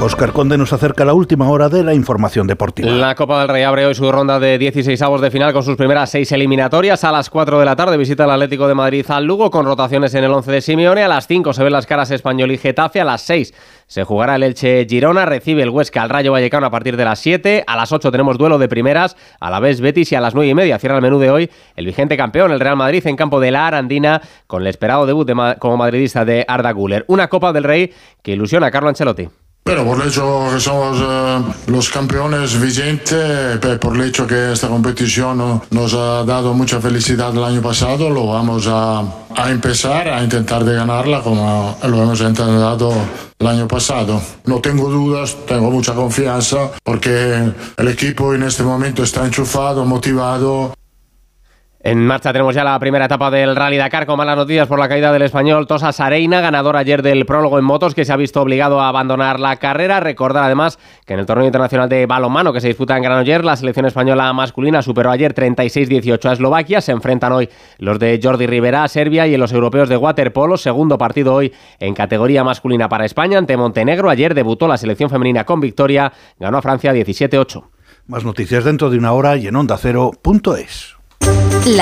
Oscar Conde nos acerca la última hora de la información deportiva. La Copa del Rey abre hoy su ronda de 16 avos de final con sus primeras seis eliminatorias. A las 4 de la tarde visita el Atlético de Madrid al Lugo con rotaciones en el 11 de Simeone. A las 5 se ven las caras Español y Getafe. A las 6 se jugará el Elche Girona. Recibe el Huesca al Rayo Vallecano a partir de las 7. A las 8 tenemos duelo de primeras. A la vez Betis y a las 9 y media cierra el menú de hoy el vigente campeón, el Real Madrid, en campo de la Arandina con el esperado debut como madridista de Arda Guller. Una Copa del Rey que ilusiona a Carlo Ancelotti. Pero por el hecho que somos eh, los campeones vigentes, por el hecho que esta competición nos ha dado mucha felicidad el año pasado, lo vamos a, a empezar a intentar de ganarla como lo hemos intentado el año pasado. No tengo dudas, tengo mucha confianza porque el equipo en este momento está enchufado, motivado en marcha tenemos ya la primera etapa del Rally Dakar con malas noticias por la caída del español Tosa Sareina, ganador ayer del prólogo en motos que se ha visto obligado a abandonar la carrera. Recordar además que en el torneo internacional de balonmano que se disputa en Granollers, la selección española masculina superó ayer 36-18 a Eslovaquia. Se enfrentan hoy los de Jordi Rivera a Serbia y en los europeos de waterpolo. Segundo partido hoy en categoría masculina para España ante Montenegro. Ayer debutó la selección femenina con victoria. Ganó a Francia 17-8. Más noticias dentro de una hora y.